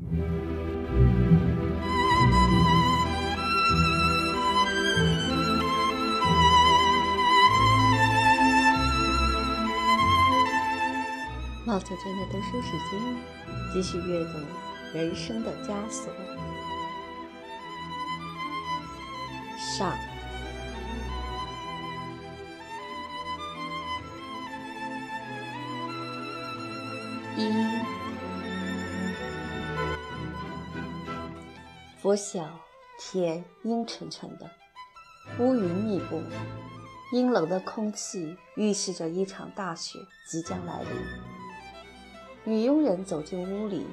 毛姐姐的读书时间，继续阅读《人生的枷锁》上。一，拂晓，天阴沉沉的，乌云密布，阴冷的空气预示着一场大雪即将来临。女佣人走进屋里，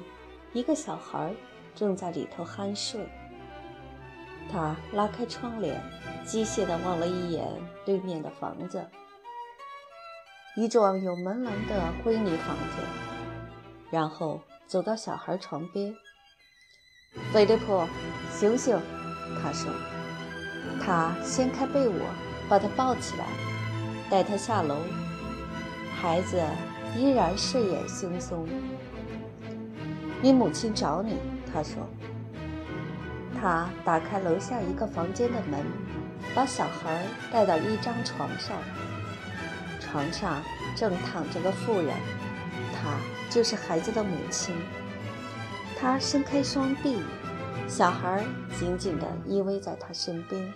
一个小孩正在里头酣睡。她拉开窗帘，机械地望了一眼对面的房子，一幢有门廊的灰泥房子。然后走到小孩床边，菲利普，醒醒！他说。他掀开被窝，把他抱起来，带他下楼。孩子依然睡眼惺忪。你母亲找你，他说。他打开楼下一个房间的门，把小孩带到一张床上。床上正躺着个妇人，她。就是孩子的母亲，他伸开双臂，小孩紧紧地依偎在他身边。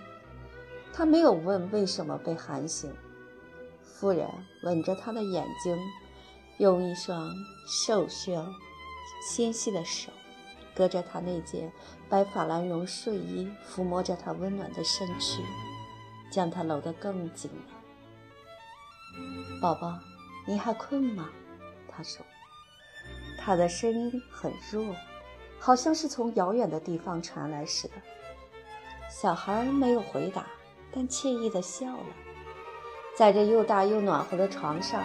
他没有问为什么被喊醒。妇人吻着他的眼睛，用一双瘦削、纤细的手，隔着他那件白法兰绒睡衣，抚摸着他温暖的身躯，将他搂得更紧了。宝宝，你还困吗？他说。他的声音很弱，好像是从遥远的地方传来似的。小孩没有回答，但惬意地笑了。在这又大又暖和的床上，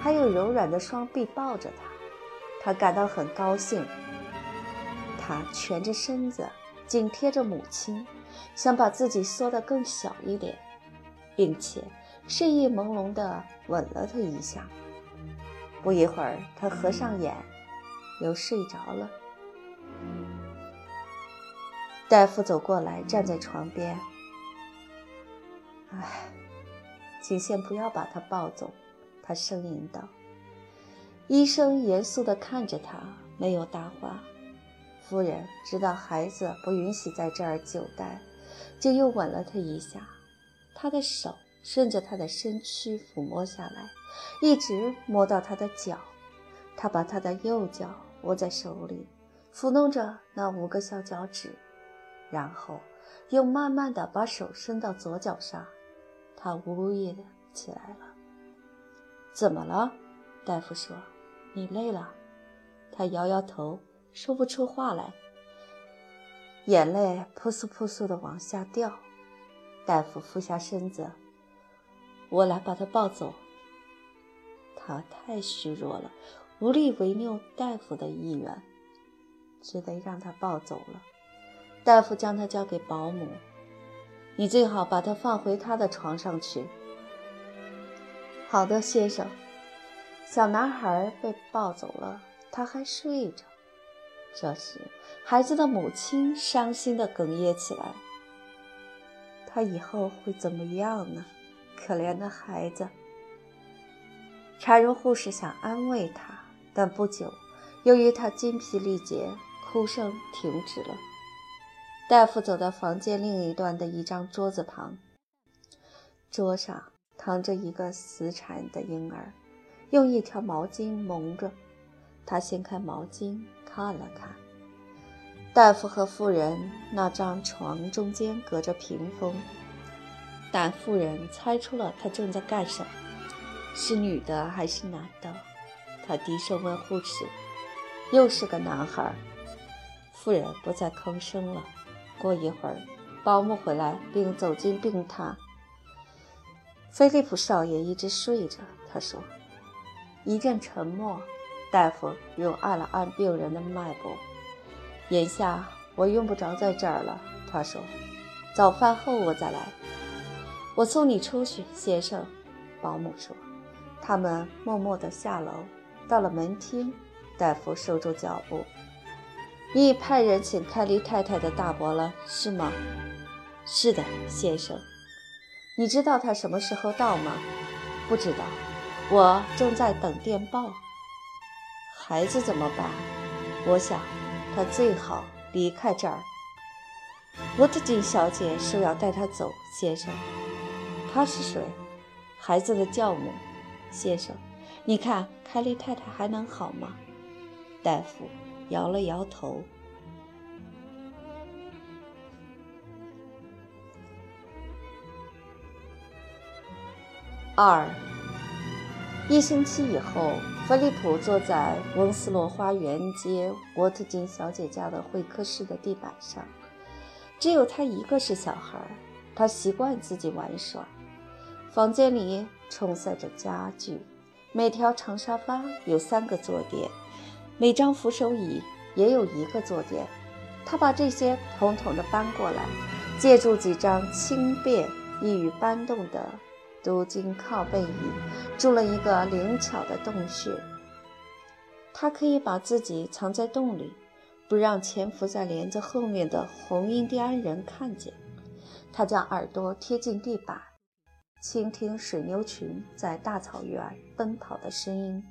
还有柔软的双臂抱着他，他感到很高兴。他蜷着身子，紧贴着母亲，想把自己缩得更小一点，并且睡意朦胧地吻了她一下。不一会儿，他合上眼。又睡着了。大夫走过来，站在床边。唉，请先不要把他抱走，他呻吟道。医生严肃地看着他，没有答话。夫人知道孩子不允许在这儿久待，就又吻了他一下。他的手顺着他的身躯抚摸下来，一直摸到他的脚。他把他的右脚。握在手里，抚弄着那五个小脚趾，然后又慢慢的把手伸到左脚上。他呜咽起来了。怎么了？大夫说：“你累了。”他摇摇头，说不出话来，眼泪扑簌扑簌的往下掉。大夫俯下身子：“我来把他抱走。”他太虚弱了。无力违拗大夫的意愿，只得让他抱走了。大夫将他交给保姆：“你最好把他放回他的床上去。”“好的，先生。”小男孩被抱走了，他还睡着。这时，孩子的母亲伤心地哽咽起来：“他以后会怎么样呢？可怜的孩子！”产褥护士想安慰他。但不久，由于他筋疲力竭，哭声停止了。大夫走到房间另一端的一张桌子旁，桌上躺着一个死产的婴儿，用一条毛巾蒙着。他掀开毛巾看了看，大夫和妇人那张床中间隔着屏风，但妇人猜出了他正在干什么，是女的还是男的？他低声问护士：“又是个男孩。”妇人不再吭声了。过一会儿，保姆回来，并走进病榻。菲利普少爷一直睡着。他说：“一阵沉默。”大夫又按了按病人的脉搏。“眼下我用不着在这儿了。”他说：“早饭后我再来。”“我送你出去，先生。”保姆说。他们默默地下楼。到了门厅，大夫收住脚步。你已派人请凯莉太太的大伯了，是吗？是的，先生。你知道他什么时候到吗？不知道，我正在等电报。孩子怎么办？我想，他最好离开这儿。沃特金小姐说要带他走，先生。她是谁？孩子的教母，先生。你看，凯莉太太还能好吗？大夫摇了摇头。二。一星期以后，菲利普坐在翁斯洛花园街沃特金小姐家的会客室的地板上。只有他一个是小孩，他习惯自己玩耍。房间里充塞着家具，每条长沙发有三个坐垫，每张扶手椅也有一个坐垫。他把这些统统的搬过来，借助几张轻便易于搬动的。镀金靠背椅筑了一个灵巧的洞穴，他可以把自己藏在洞里，不让潜伏在帘子后面的红印第安人看见。他将耳朵贴近地板，倾听水牛群在大草原奔跑的声音。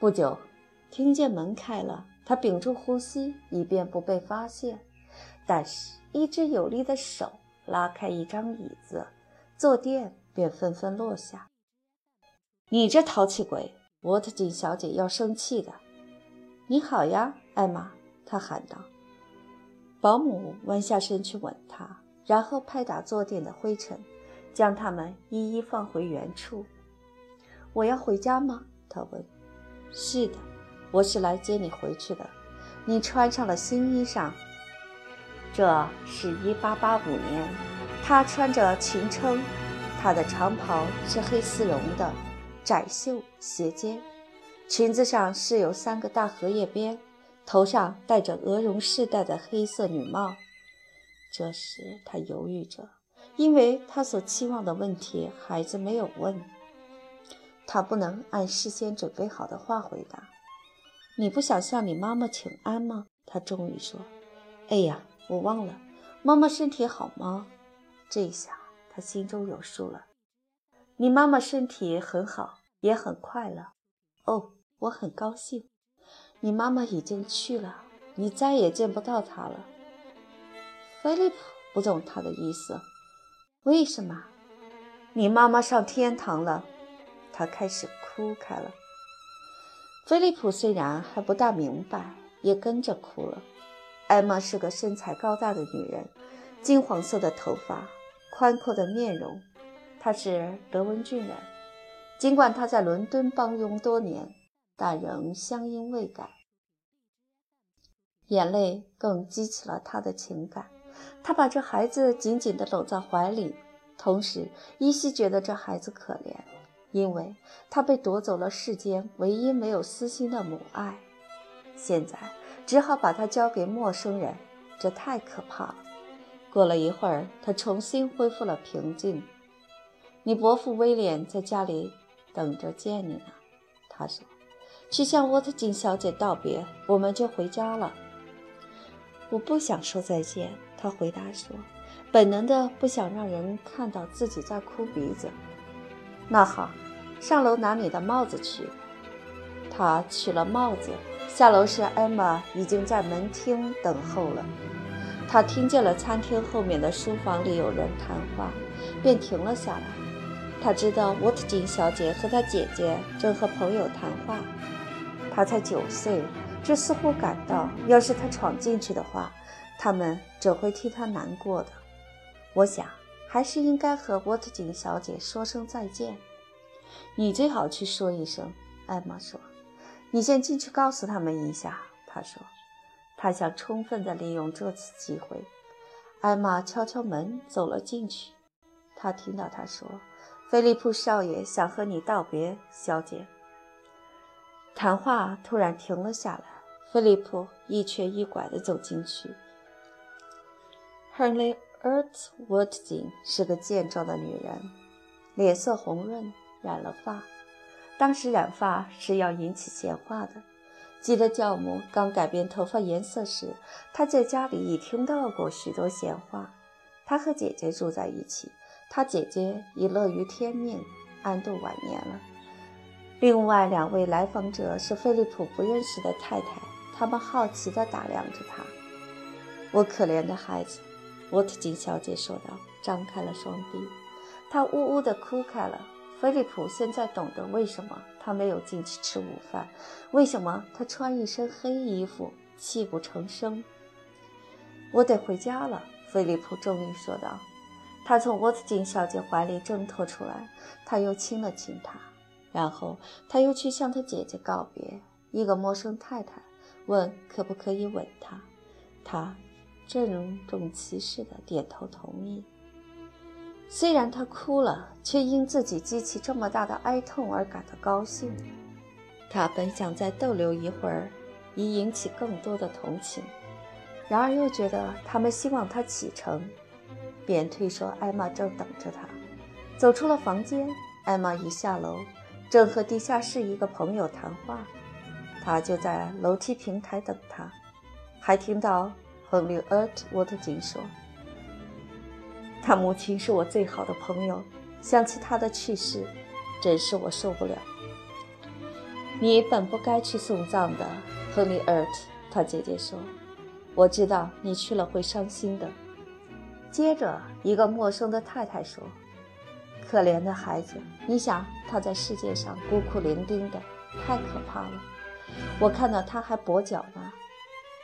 不久，听见门开了，他屏住呼吸，以便不被发现。但是，一只有力的手拉开一张椅子。坐垫便纷纷落下。你这淘气鬼，沃特金小姐要生气的。你好呀，艾玛，她喊道。保姆弯下身去吻她，然后拍打坐垫的灰尘，将它们一一放回原处。我要回家吗？他问。是的，我是来接你回去的。你穿上了新衣裳。这是一八八五年。她穿着裙撑，她的长袍是黑丝绒的，窄袖斜肩，裙子上是有三个大荷叶边，头上戴着鹅绒饰带的黑色女帽。这时她犹豫着，因为她所期望的问题孩子没有问，她不能按事先准备好的话回答。你不想向你妈妈请安吗？他终于说：“哎呀，我忘了，妈妈身体好吗？”这下他心中有数了。你妈妈身体很好，也很快乐。哦，我很高兴。你妈妈已经去了，你再也见不到她了。菲利普不懂他的意思。为什么？你妈妈上天堂了。他开始哭开了。菲利普虽然还不大明白，也跟着哭了。艾玛是个身材高大的女人，金黄色的头发。宽阔的面容，他是德文郡人。尽管他在伦敦帮佣多年，但仍乡音未改。眼泪更激起了他的情感。他把这孩子紧紧地搂在怀里，同时依稀觉得这孩子可怜，因为他被夺走了世间唯一没有私心的母爱。现在只好把他交给陌生人，这太可怕了。过了一会儿，他重新恢复了平静。你伯父威廉在家里等着见你呢，他说。去向沃特金小姐道别，我们就回家了。我不想说再见，他回答说，本能的不想让人看到自己在哭鼻子。那好，上楼拿你的帽子去。他取了帽子，下楼时，艾玛已经在门厅等候了。他听见了餐厅后面的书房里有人谈话，便停了下来。他知道沃特金小姐和她姐姐正和朋友谈话。他才九岁，这似乎感到，要是他闯进去的话，他们只会替他难过的。我想，还是应该和沃特金小姐说声再见。你最好去说一声，艾玛说。你先进去告诉他们一下，他说。他想充分地利用这次机会。艾玛敲敲门，走了进去。他听到他说：“菲利普少爷想和你道别，小姐。”谈话突然停了下来。菲利普一瘸一拐地走进去。Henry Earth Watson 是个健壮的女人，脸色红润，染了发。当时染发是要引起闲话的。记得教母刚改变头发颜色时，他在家里已听到过许多闲话。他和姐姐住在一起，他姐姐已乐于天命，安度晚年了。另外两位来访者是菲利普不认识的太太，他们好奇地打量着他。我可怜的孩子，沃特金小姐说道，张开了双臂。她呜呜地哭开了。菲利普现在懂得为什么他没有进去吃午饭，为什么他穿一身黑衣服，泣不成声。我得回家了，菲利普终于说道。他从沃特金小姐怀里挣脱出来，他又亲了亲她，然后他又去向他姐姐告别。一个陌生太太问可不可以吻她，他郑重其事地点头同意。虽然他哭了，却因自己激起这么大的哀痛而感到高兴。他本想再逗留一会儿，以引起更多的同情，然而又觉得他们希望他启程，便推说艾玛正等着他。走出了房间，艾玛一下楼，正和地下室一个朋友谈话。他就在楼梯平台等他，还听到亨利·厄特沃特金说。他母亲是我最好的朋友，想起他的去世，真是我受不了。你本不该去送葬的，亨利·尔特。他姐姐说：“我知道你去了会伤心的。”接着，一个陌生的太太说：“可怜的孩子，你想他在世界上孤苦伶仃的，太可怕了。我看到他还跛脚呢，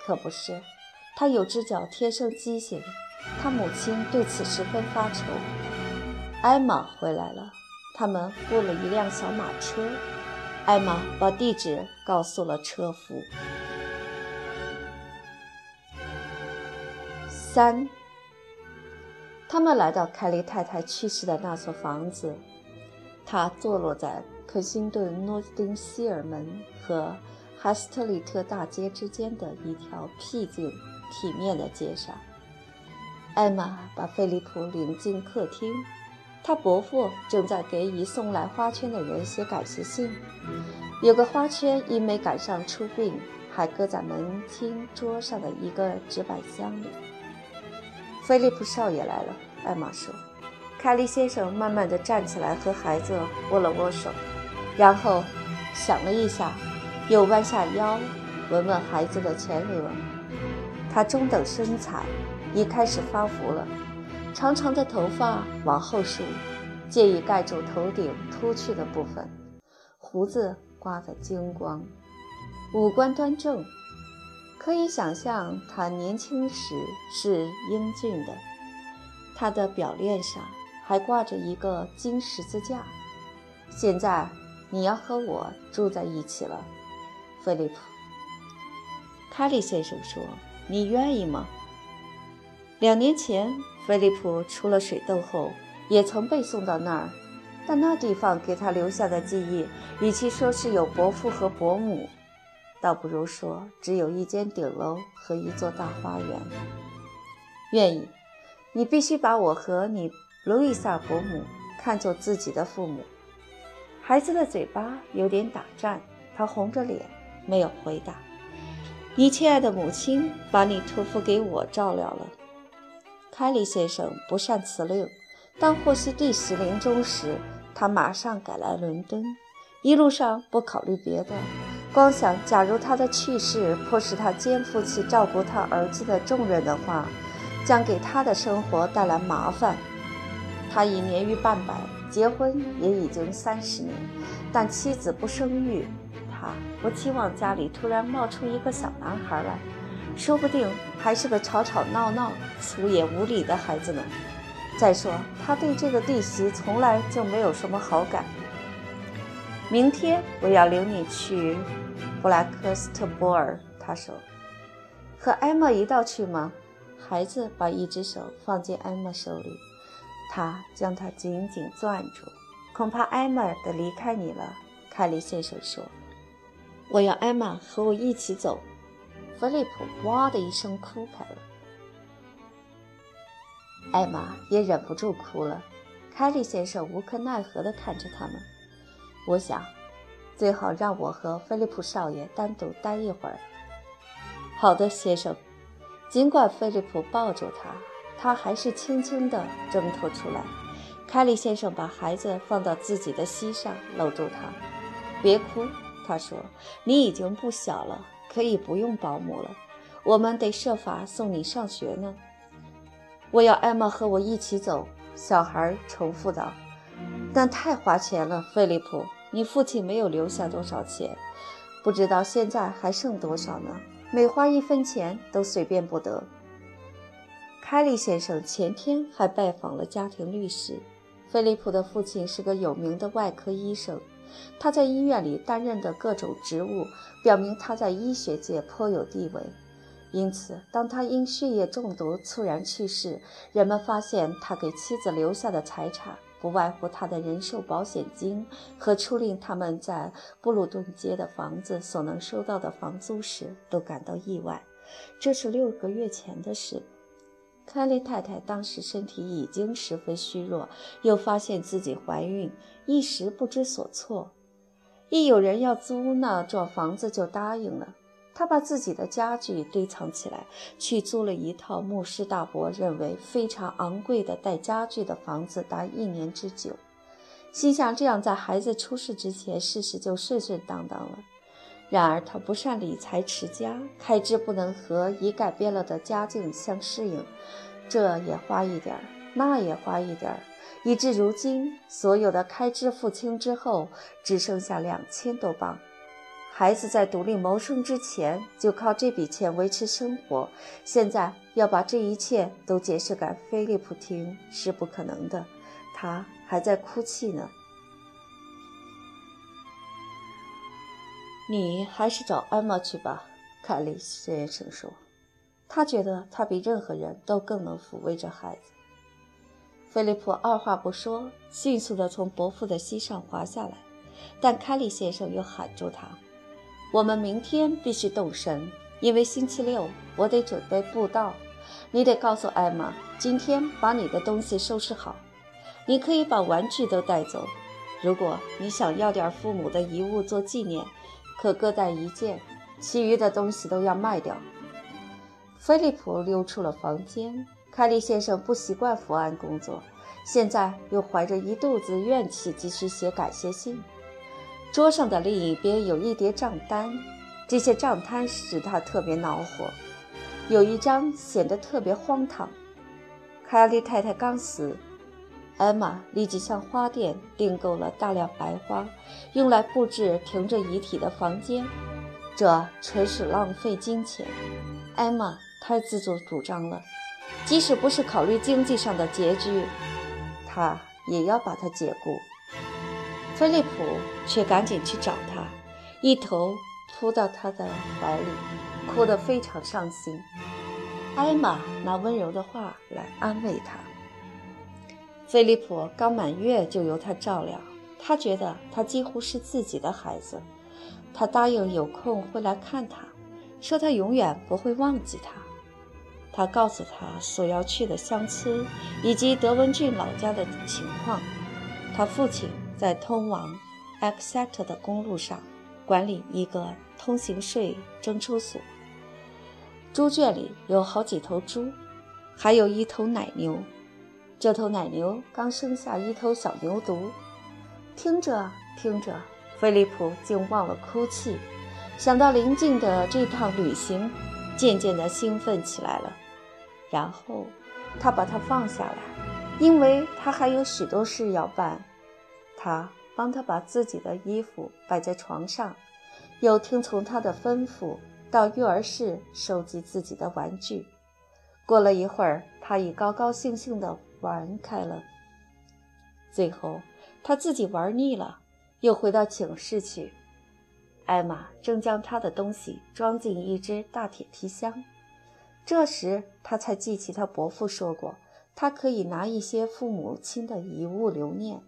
可不是，他有只脚天生畸形。”他母亲对此十分发愁。艾玛回来了，他们雇了一辆小马车。艾玛把地址告诉了车夫。三，他们来到凯利太太去世的那所房子，它坐落在克辛顿诺丁希尔门和哈斯特里特大街之间的一条僻静体面的街上。艾玛把菲利普领进客厅，他伯父正在给已送来花圈的人写感谢信。有个花圈因没赶上出殡，还搁在门厅桌上的一个纸板箱里。菲利普少爷来了，艾玛说。凯利先生慢慢地站起来，和孩子握了握手，然后想了一下，又弯下腰，闻闻孩子的前额。他中等身材。已开始发福了，长长的头发往后梳，借以盖住头顶秃去的部分，胡子刮得精光，五官端正，可以想象他年轻时是英俊的。他的表链上还挂着一个金十字架。现在你要和我住在一起了，菲利普。卡利先生说：“你愿意吗？”两年前，菲利普出了水痘后，也曾被送到那儿，但那地方给他留下的记忆，与其说是有伯父和伯母，倒不如说只有一间顶楼和一座大花园。愿意，你必须把我和你路易萨伯母看作自己的父母。孩子的嘴巴有点打颤，他红着脸没有回答。你亲爱的母亲把你托付给我照料了。凯利先生不善辞令。当霍希蒂死临终时，他马上赶来伦敦，一路上不考虑别的，光想：假如他的去世迫使他肩负起照顾他儿子的重任的话，将给他的生活带来麻烦。他已年逾半百，结婚也已经三十年，但妻子不生育。他不期望家里突然冒出一个小男孩来。说不定还是个吵吵闹闹、粗野无礼的孩子呢。再说，他对这个弟媳从来就没有什么好感。明天我要领你去布莱克斯特波尔，他说。和艾玛一道去吗？孩子把一只手放进艾玛手里，他将她紧紧攥住。恐怕艾玛得离开你了，凯利先生说。我要艾玛和我一起走。菲利普哇的一声哭开了，艾玛也忍不住哭了。凯利先生无可奈何地看着他们。我想，最好让我和菲利普少爷单独待一会儿。好的，先生。尽管菲利普抱住他，他还是轻轻地挣脱出来。凯利先生把孩子放到自己的膝上，搂住他。别哭，他说：“你已经不小了，可以不用保姆了。我们得设法送你上学呢。”我要艾玛和我一起走。小孩重复道：“那太花钱了，菲利普。你父亲没有留下多少钱，不知道现在还剩多少呢。每花一分钱都随便不得。”凯利先生前天还拜访了家庭律师。菲利普的父亲是个有名的外科医生，他在医院里担任的各种职务，表明他在医学界颇有地位。因此，当他因血液中毒猝然去世，人们发现他给妻子留下的财产不外乎他的人寿保险金和初令他们在布鲁顿街的房子所能收到的房租时，都感到意外。这是六个月前的事。凯利太太当时身体已经十分虚弱，又发现自己怀孕，一时不知所措。一有人要租那座房子，就答应了。他把自己的家具堆藏起来，去租了一套牧师大伯认为非常昂贵的带家具的房子，达一年之久。心想这样在孩子出世之前，事事就顺顺当当了。然而他不善理财持家，开支不能和已改变了的家境相适应，这也花一点儿，那也花一点儿，以致如今所有的开支付清之后，只剩下两千多镑。孩子在独立谋生之前就靠这笔钱维持生活，现在要把这一切都解释给菲利普听是不可能的。他还在哭泣呢。你还是找艾玛去吧，凯利先生说。他觉得他比任何人都更能抚慰着孩子。菲利普二话不说，迅速地从伯父的膝上滑下来，但凯利先生又喊住他。我们明天必须动身，因为星期六我得准备布道。你得告诉艾玛，今天把你的东西收拾好。你可以把玩具都带走。如果你想要点父母的遗物做纪念，可各带一件。其余的东西都要卖掉。菲利普溜出了房间。凯利先生不习惯伏案工作，现在又怀着一肚子怨气继续写感谢信。桌上的另一边有一叠账单，这些账单使他特别恼火。有一张显得特别荒唐。凯莉太太刚死，艾玛立即向花店订购了大量白花，用来布置停着遗体的房间。这纯是浪费金钱。艾玛太自作主张了，即使不是考虑经济上的拮据，他也要把它解雇。菲利普却赶紧去找他，一头扑到他的怀里，哭得非常伤心。艾玛拿温柔的话来安慰他。菲利普刚满月就由他照料，他觉得他几乎是自己的孩子。他答应有空会来看他，说他永远不会忘记他。他告诉他所要去的乡村以及德文郡老家的情况。他父亲。在通往 Exeter 的公路上，管理一个通行税征收所。猪圈里有好几头猪，还有一头奶牛。这头奶牛刚生下一头小牛犊。听着听着，菲利普竟忘了哭泣，想到临近的这趟旅行，渐渐地兴奋起来了。然后他把它放下来，因为他还有许多事要办。他帮他把自己的衣服摆在床上，又听从他的吩咐到育儿室收集自己的玩具。过了一会儿，他已高高兴兴地玩开了。最后，他自己玩腻了，又回到寝室去。艾玛正将他的东西装进一只大铁皮箱。这时，他才记起他伯父说过，他可以拿一些父母亲的遗物留念。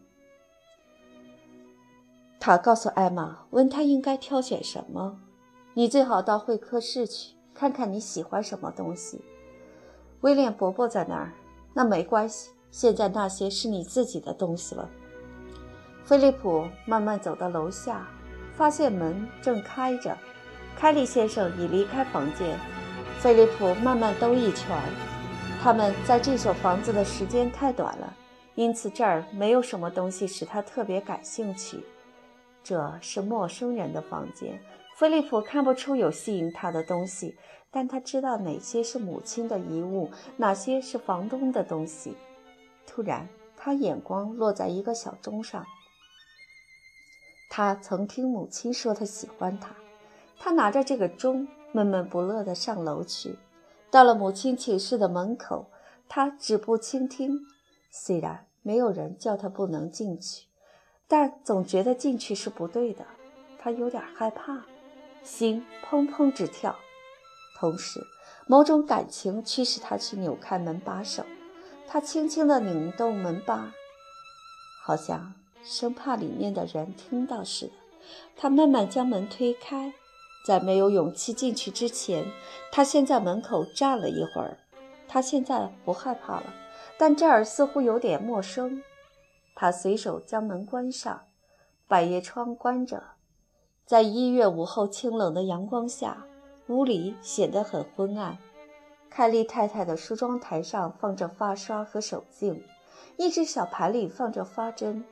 他告诉艾玛，问他应该挑选什么。你最好到会客室去看看你喜欢什么东西。威廉伯伯在那儿，那没关系。现在那些是你自己的东西了。菲利普慢慢走到楼下，发现门正开着，凯利先生已离开房间。菲利普慢慢兜一圈，他们在这所房子的时间太短了，因此这儿没有什么东西使他特别感兴趣。这是陌生人的房间，菲利普看不出有吸引他的东西，但他知道哪些是母亲的遗物，哪些是房东的东西。突然，他眼光落在一个小钟上。他曾听母亲说他喜欢它。他拿着这个钟，闷闷不乐地上楼去。到了母亲寝室的门口，他止步倾听。虽然没有人叫他不能进去，但总觉得进去是不对的。他有点害怕，心砰砰直跳。同时，某种感情驱使他去扭开门把手。他轻轻地拧动门把，好像生怕里面的人听到似的。他慢慢将门推开。在没有勇气进去之前，他先在门口站了一会儿。他现在不害怕了，但这儿似乎有点陌生。他随手将门关上，百叶窗关着。在一月午后清冷的阳光下，屋里显得很昏暗。凯莉太太的梳妆台上放着发刷和手镜，一只小盘里放着发针。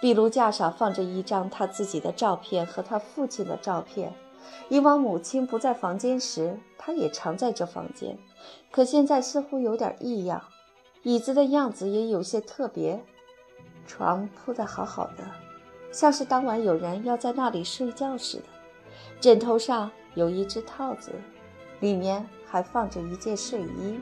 壁炉架上放着一张他自己的照片和他父亲的照片。以往母亲不在房间时，他也常在这房间，可现在似乎有点异样。椅子的样子也有些特别，床铺得好好的，像是当晚有人要在那里睡觉似的。枕头上有一只套子，里面还放着一件睡衣。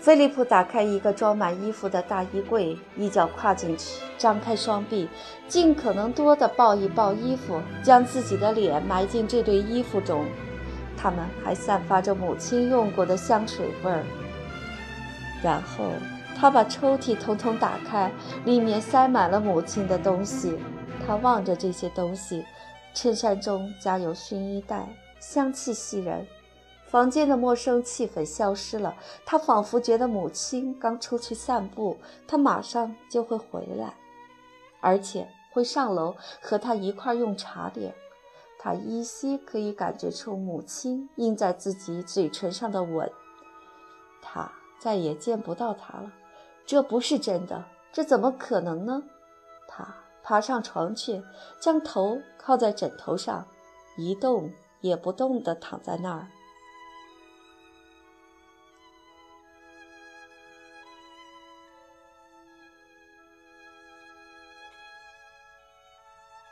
菲利普打开一个装满衣服的大衣柜，一脚跨进去，张开双臂，尽可能多地抱一抱衣服，将自己的脸埋进这堆衣服中。它们还散发着母亲用过的香水味儿。然后他把抽屉统统打开，里面塞满了母亲的东西。他望着这些东西，衬衫中夹有薰衣带，香气袭人。房间的陌生气氛消失了，他仿佛觉得母亲刚出去散步，他马上就会回来，而且会上楼和他一块用茶点。他依稀可以感觉出母亲印在自己嘴唇上的吻。他再也见不到他了，这不是真的，这怎么可能呢？他爬上床去，将头靠在枕头上，一动也不动地躺在那儿。